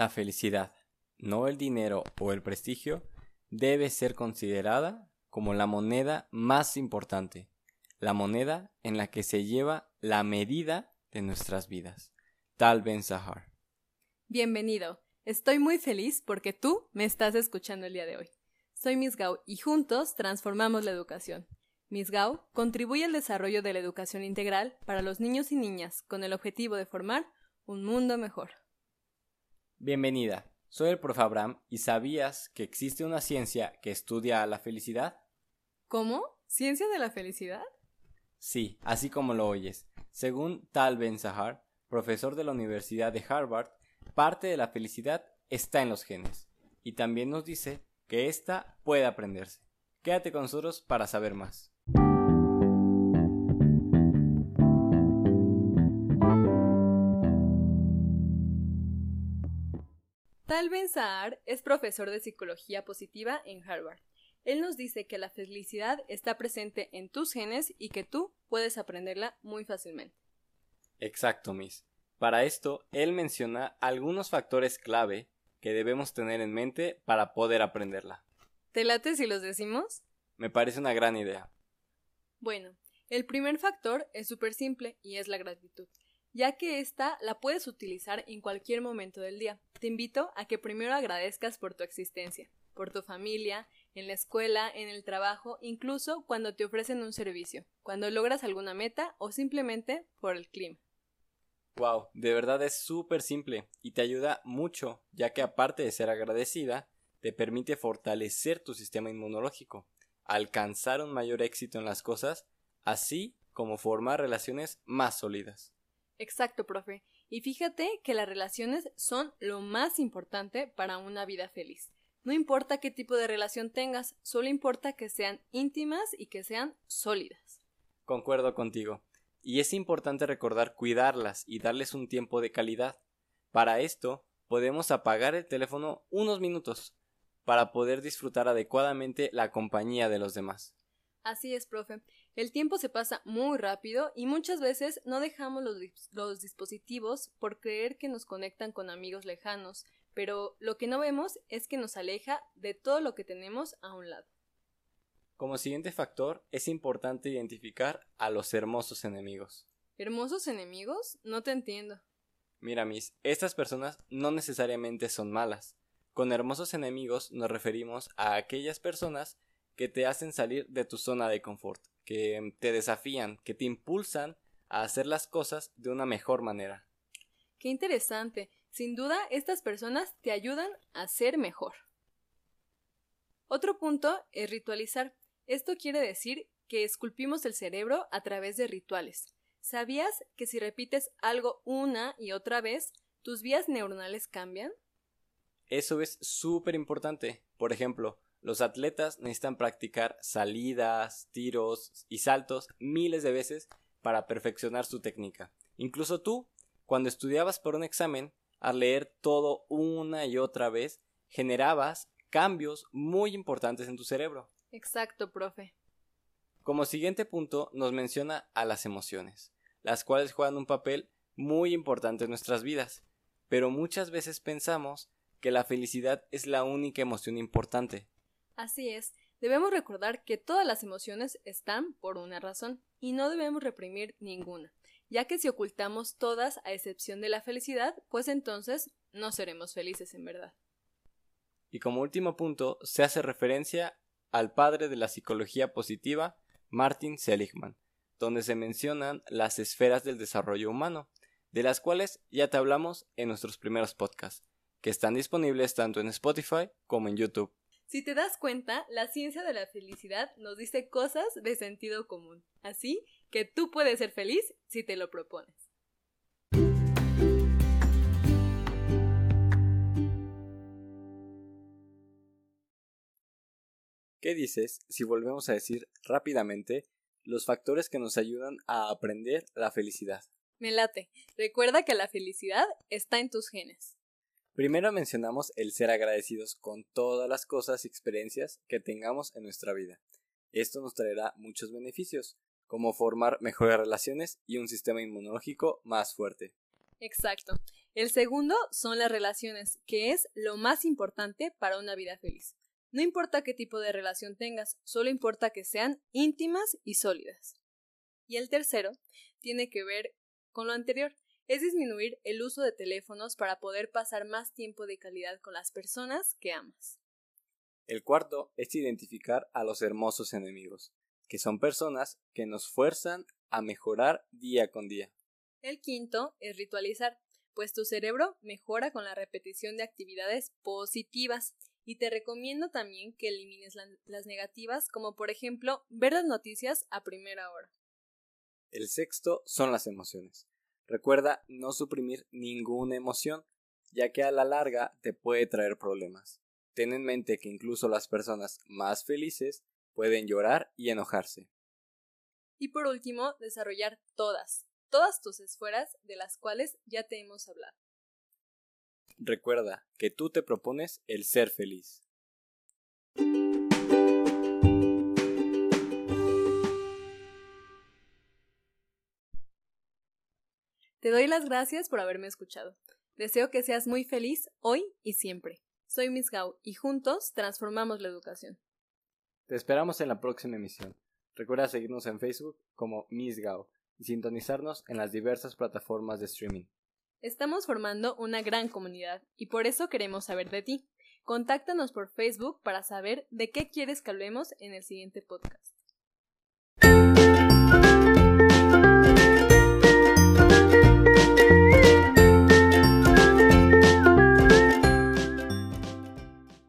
la felicidad, no el dinero o el prestigio, debe ser considerada como la moneda más importante, la moneda en la que se lleva la medida de nuestras vidas. Tal Ben Sahar. Bienvenido. Estoy muy feliz porque tú me estás escuchando el día de hoy. Soy Miss Gao y juntos transformamos la educación. Miss Gao contribuye al desarrollo de la educación integral para los niños y niñas con el objetivo de formar un mundo mejor. Bienvenida. Soy el prof. Abraham y ¿sabías que existe una ciencia que estudia la felicidad? ¿Cómo? ¿Ciencia de la felicidad? Sí, así como lo oyes. Según Tal Ben Sahar, profesor de la Universidad de Harvard, parte de la felicidad está en los genes. Y también nos dice que ésta puede aprenderse. Quédate con nosotros para saber más. Tal Ben Sahar es profesor de psicología positiva en Harvard. Él nos dice que la felicidad está presente en tus genes y que tú puedes aprenderla muy fácilmente. Exacto, Miss. Para esto, él menciona algunos factores clave que debemos tener en mente para poder aprenderla. ¿Te late si los decimos? Me parece una gran idea. Bueno, el primer factor es súper simple y es la gratitud ya que esta la puedes utilizar en cualquier momento del día. Te invito a que primero agradezcas por tu existencia, por tu familia, en la escuela, en el trabajo, incluso cuando te ofrecen un servicio, cuando logras alguna meta o simplemente por el clima. Wow, de verdad es súper simple y te ayuda mucho, ya que aparte de ser agradecida, te permite fortalecer tu sistema inmunológico, alcanzar un mayor éxito en las cosas, así como formar relaciones más sólidas. Exacto, profe. Y fíjate que las relaciones son lo más importante para una vida feliz. No importa qué tipo de relación tengas, solo importa que sean íntimas y que sean sólidas. Concuerdo contigo. Y es importante recordar cuidarlas y darles un tiempo de calidad. Para esto, podemos apagar el teléfono unos minutos para poder disfrutar adecuadamente la compañía de los demás. Así es, profe. El tiempo se pasa muy rápido y muchas veces no dejamos los, dispositivos por creer que nos conectan con amigos lejanos, pero lo que no vemos es que nos aleja de todo lo que tenemos a un lado. Como siguiente factor, es importante identificar a los hermosos enemigos. ¿Hermosos enemigos? No te entiendo. Mira, Miss, estas personas no necesariamente son malas. Con hermosos enemigos nos referimos a aquellas personas que te hacen salir de tu zona de confort, que te desafían, que te impulsan a hacer las cosas de una mejor manera. Qué interesante. Sin duda, estas personas te ayudan a ser mejor. Otro punto es ritualizar. Esto quiere decir que esculpimos el cerebro a través de rituales. ¿Sabías que si repites algo una y otra vez, tus vías neuronales cambian? Eso es súper importante. Por ejemplo, los atletas necesitan practicar salidas, tiros y saltos miles de veces para perfeccionar su técnica. Incluso tú, cuando estudiabas por un examen, al leer todo una y otra vez, generabas cambios muy importantes en tu cerebro. Exacto, profe. Como siguiente punto nos menciona a las emociones, las cuales juegan un papel muy importante en nuestras vidas, pero muchas veces pensamos que la felicidad es la única emoción importante, Así es, debemos recordar que todas las emociones están por una razón y no debemos reprimir ninguna, ya que si ocultamos todas a excepción de la felicidad, pues entonces no seremos felices en verdad. Y como último punto, se hace referencia al padre de la psicología positiva, Martin Seligman, donde se mencionan las esferas del desarrollo humano, de las cuales ya te hablamos en nuestros primeros podcasts, que están disponibles tanto en Spotify como en YouTube. Si te das cuenta, la ciencia de la felicidad nos dice cosas de sentido común, así que tú puedes ser feliz si te lo propones. ¿Qué dices si volvemos a decir rápidamente los factores que nos ayudan a aprender la felicidad? Me late. Recuerda que la felicidad está en tus genes. Primero mencionamos el ser agradecidos con todas las cosas y experiencias que tengamos en nuestra vida. Esto nos traerá muchos beneficios, como formar mejores relaciones y un sistema inmunológico más fuerte. Exacto. El segundo son las relaciones, que es lo más importante para una vida feliz. No importa qué tipo de relación tengas, solo importa que sean íntimas y sólidas. Y el tercero tiene que ver con lo anterior, es disminuir el uso de teléfonos para poder pasar más tiempo de calidad con las personas que amas. El cuarto es identificar a los hermosos enemigos, que son personas que nos fuerzan a mejorar día con día. El quinto es ritualizar, pues tu cerebro mejora con la repetición de actividades positivas y te recomiendo también que elimines las negativas, como por ejemplo ver las noticias a primera hora. El sexto son las emociones. Recuerda no suprimir ninguna emoción, ya que a la larga te puede traer problemas. Ten en mente que incluso las personas más felices pueden llorar y enojarse. Y por último, desarrollar todas, todas tus esferas de las cuales ya te hemos hablado. Recuerda que tú te propones el ser feliz. Te doy las gracias por haberme escuchado. Deseo que seas muy feliz hoy y siempre. Soy Miss Gao y juntos transformamos la educación. Te esperamos en la próxima emisión. Recuerda seguirnos en Facebook como Miss Gao y sintonizarnos en las diversas plataformas de streaming. Estamos formando una gran comunidad y por eso queremos saber de ti. Contáctanos por Facebook para saber de qué quieres que hablemos en el siguiente podcast.